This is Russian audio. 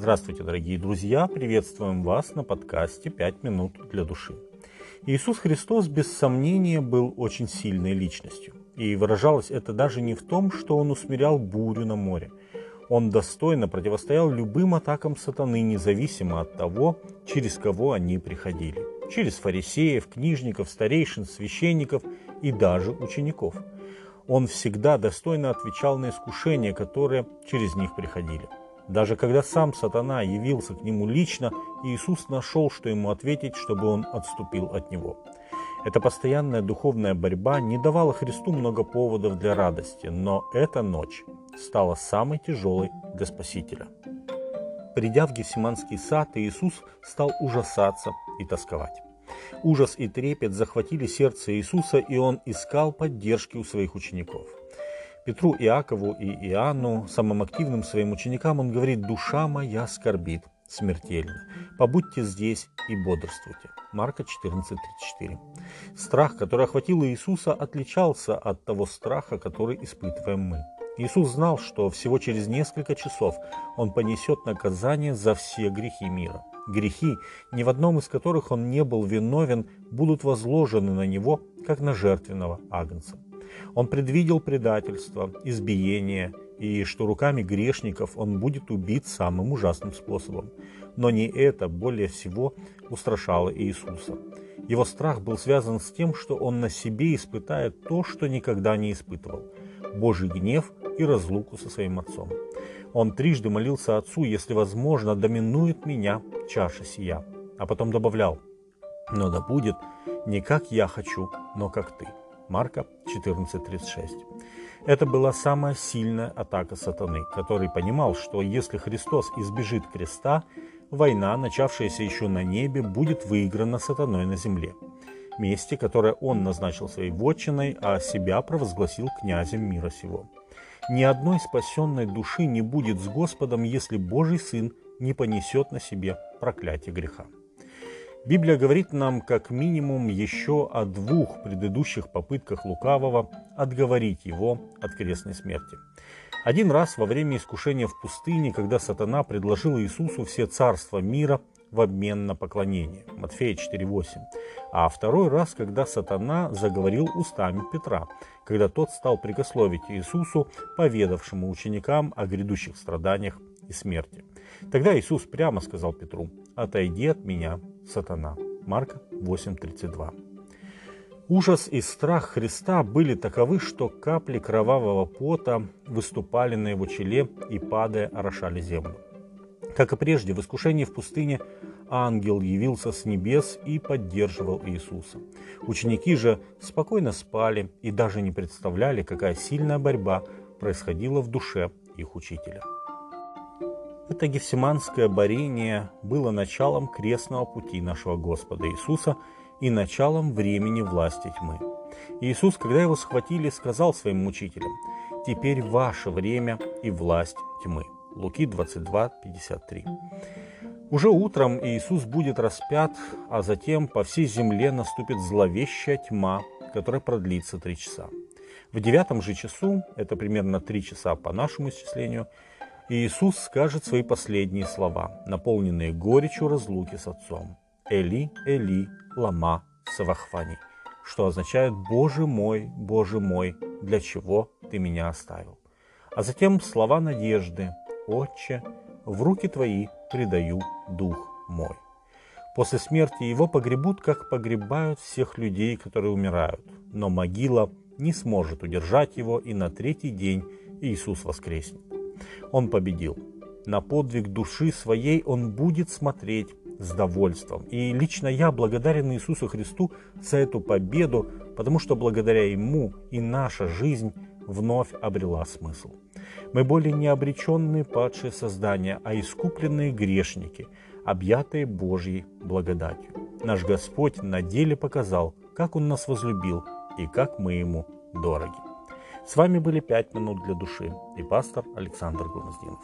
Здравствуйте, дорогие друзья! Приветствуем вас на подкасте «Пять минут для души». Иисус Христос, без сомнения, был очень сильной личностью. И выражалось это даже не в том, что Он усмирял бурю на море. Он достойно противостоял любым атакам сатаны, независимо от того, через кого они приходили. Через фарисеев, книжников, старейшин, священников и даже учеников. Он всегда достойно отвечал на искушения, которые через них приходили. Даже когда сам сатана явился к нему лично, Иисус нашел, что ему ответить, чтобы он отступил от него. Эта постоянная духовная борьба не давала Христу много поводов для радости, но эта ночь стала самой тяжелой для Спасителя. Придя в Гефсиманский сад, Иисус стал ужасаться и тосковать. Ужас и трепет захватили сердце Иисуса, и он искал поддержки у своих учеников – Петру, Иакову и Иоанну, самым активным своим ученикам, он говорит, «Душа моя скорбит смертельно. Побудьте здесь и бодрствуйте». Марка 14:34. Страх, который охватил Иисуса, отличался от того страха, который испытываем мы. Иисус знал, что всего через несколько часов Он понесет наказание за все грехи мира. Грехи, ни в одном из которых Он не был виновен, будут возложены на Него, как на жертвенного агнца. Он предвидел предательство, избиение и что руками грешников он будет убит самым ужасным способом. Но не это более всего устрашало Иисуса. Его страх был связан с тем, что он на себе испытает то, что никогда не испытывал – Божий гнев и разлуку со своим отцом. Он трижды молился отцу, если возможно, доминует меня чаша сия. А потом добавлял, но да будет не как я хочу, но как ты. Марка 14.36. Это была самая сильная атака сатаны, который понимал, что если Христос избежит креста, война, начавшаяся еще на небе, будет выиграна сатаной на земле. Месте, которое он назначил своей вотчиной, а себя провозгласил князем мира сего. Ни одной спасенной души не будет с Господом, если Божий Сын не понесет на себе проклятие греха. Библия говорит нам как минимум еще о двух предыдущих попытках лукавого отговорить его от крестной смерти. Один раз во время искушения в пустыне, когда сатана предложил Иисусу все царства мира в обмен на поклонение. Матфея 4.8. А второй раз, когда сатана заговорил устами Петра, когда тот стал прикословить Иисусу, поведавшему ученикам о грядущих страданиях и смерти. Тогда Иисус прямо сказал Петру, «Отойди от меня, сатана». Марка 8.32. Ужас и страх Христа были таковы, что капли кровавого пота выступали на его челе и, падая, орошали землю. Как и прежде, в искушении в пустыне ангел явился с небес и поддерживал Иисуса. Ученики же спокойно спали и даже не представляли, какая сильная борьба происходила в душе их учителя. Это гефсиманское борение было началом крестного пути нашего Господа Иисуса и началом времени власти тьмы. Иисус, когда его схватили, сказал своим мучителям, «Теперь ваше время и власть тьмы». Луки 22, 53. Уже утром Иисус будет распят, а затем по всей земле наступит зловещая тьма, которая продлится три часа. В девятом же часу, это примерно три часа по нашему исчислению, Иисус скажет свои последние слова, наполненные горечью разлуки с Отцом. «Эли, Эли, лама савахфани», что означает «Боже мой, Боже мой, для чего ты меня оставил?» А затем слова надежды «Отче, в руки твои предаю дух мой». После смерти его погребут, как погребают всех людей, которые умирают. Но могила не сможет удержать его, и на третий день Иисус воскреснет. Он победил. На подвиг души своей он будет смотреть с довольством. И лично я благодарен Иисусу Христу за эту победу, потому что благодаря Ему и наша жизнь вновь обрела смысл. Мы более не обреченные падшие создания, а искупленные грешники, объятые Божьей благодатью. Наш Господь на деле показал, как Он нас возлюбил и как мы Ему дороги. С вами были «Пять минут для души» и пастор Александр Гумоздинов.